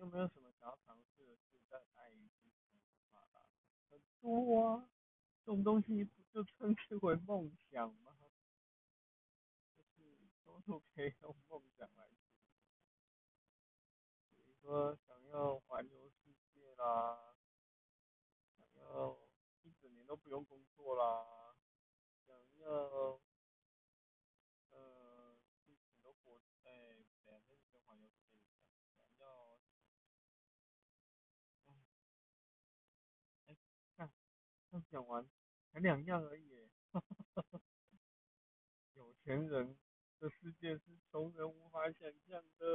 有没有什么想要尝试的事在爱与地球马拉松？很多啊，这种东西不就称之为梦想吗？就是都都可以用梦想来。比如说想要环游世界啦，想要一整年都不用工作啦，想要呃去很多活哎，对啊，那刚讲完才两样而已，哈哈哈哈。有钱人的世界是穷人无法想象的。